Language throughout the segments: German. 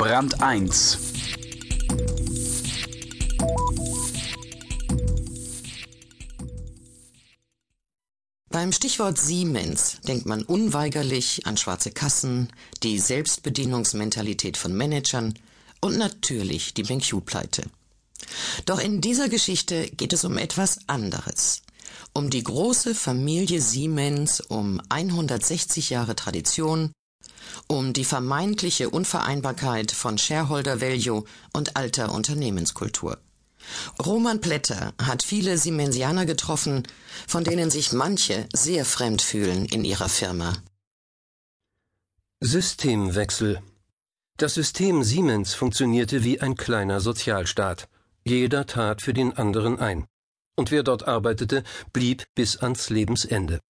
Brand 1 Beim Stichwort Siemens denkt man unweigerlich an schwarze Kassen, die Selbstbedienungsmentalität von Managern und natürlich die BenQ-Pleite. Doch in dieser Geschichte geht es um etwas anderes. Um die große Familie Siemens, um 160 Jahre Tradition, um die vermeintliche Unvereinbarkeit von Shareholder Value und alter Unternehmenskultur. Roman Plätter hat viele Siemensianer getroffen, von denen sich manche sehr fremd fühlen in ihrer Firma. Systemwechsel Das System Siemens funktionierte wie ein kleiner Sozialstaat. Jeder tat für den anderen ein. Und wer dort arbeitete, blieb bis ans Lebensende.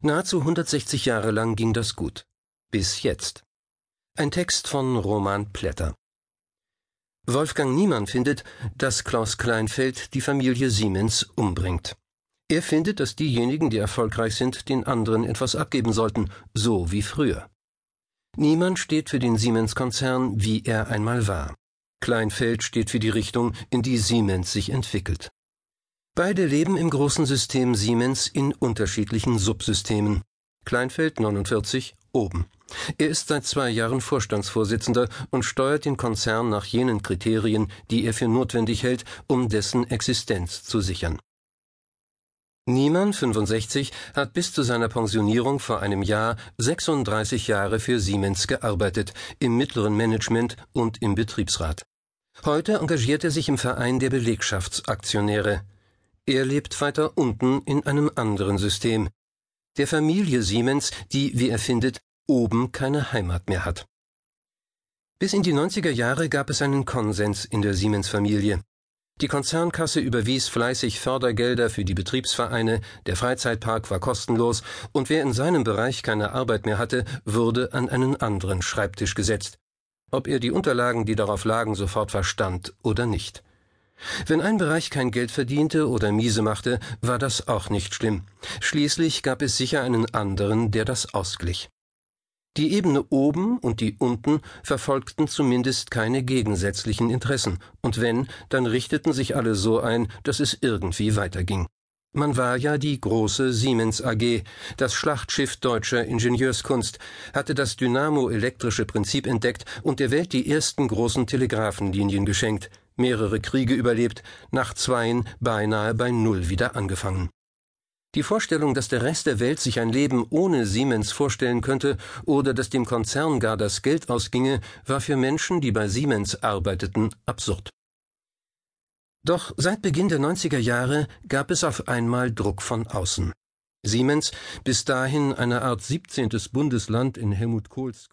Nahezu 160 Jahre lang ging das gut. Bis jetzt. Ein Text von Roman Plätter. Wolfgang Niemann findet, dass Klaus Kleinfeld die Familie Siemens umbringt. Er findet, dass diejenigen, die erfolgreich sind, den anderen etwas abgeben sollten, so wie früher. Niemand steht für den Siemens-Konzern, wie er einmal war. Kleinfeld steht für die Richtung, in die Siemens sich entwickelt. Beide leben im großen System Siemens in unterschiedlichen Subsystemen. Kleinfeld 49 oben. Er ist seit zwei Jahren Vorstandsvorsitzender und steuert den Konzern nach jenen Kriterien, die er für notwendig hält, um dessen Existenz zu sichern. Niemann, 65, hat bis zu seiner Pensionierung vor einem Jahr 36 Jahre für Siemens gearbeitet, im mittleren Management und im Betriebsrat. Heute engagiert er sich im Verein der Belegschaftsaktionäre. Er lebt weiter unten in einem anderen System, der Familie Siemens, die, wie er findet, oben keine Heimat mehr hat. Bis in die 90er Jahre gab es einen Konsens in der Siemens-Familie. Die Konzernkasse überwies fleißig Fördergelder für die Betriebsvereine, der Freizeitpark war kostenlos, und wer in seinem Bereich keine Arbeit mehr hatte, wurde an einen anderen Schreibtisch gesetzt, ob er die Unterlagen, die darauf lagen, sofort verstand oder nicht. Wenn ein Bereich kein Geld verdiente oder miese machte, war das auch nicht schlimm. Schließlich gab es sicher einen anderen, der das ausglich. Die Ebene oben und die unten verfolgten zumindest keine gegensätzlichen Interessen, und wenn, dann richteten sich alle so ein, dass es irgendwie weiterging. Man war ja die große Siemens AG, das Schlachtschiff deutscher Ingenieurskunst, hatte das dynamoelektrische Prinzip entdeckt und der Welt die ersten großen Telegrafenlinien geschenkt, mehrere Kriege überlebt, nach zweien beinahe bei Null wieder angefangen. Die Vorstellung, dass der Rest der Welt sich ein Leben ohne Siemens vorstellen könnte oder dass dem Konzern gar das Geld ausginge, war für Menschen, die bei Siemens arbeiteten, absurd. Doch seit Beginn der 90er Jahre gab es auf einmal Druck von außen. Siemens, bis dahin eine Art 17. Bundesland in Helmut Kohls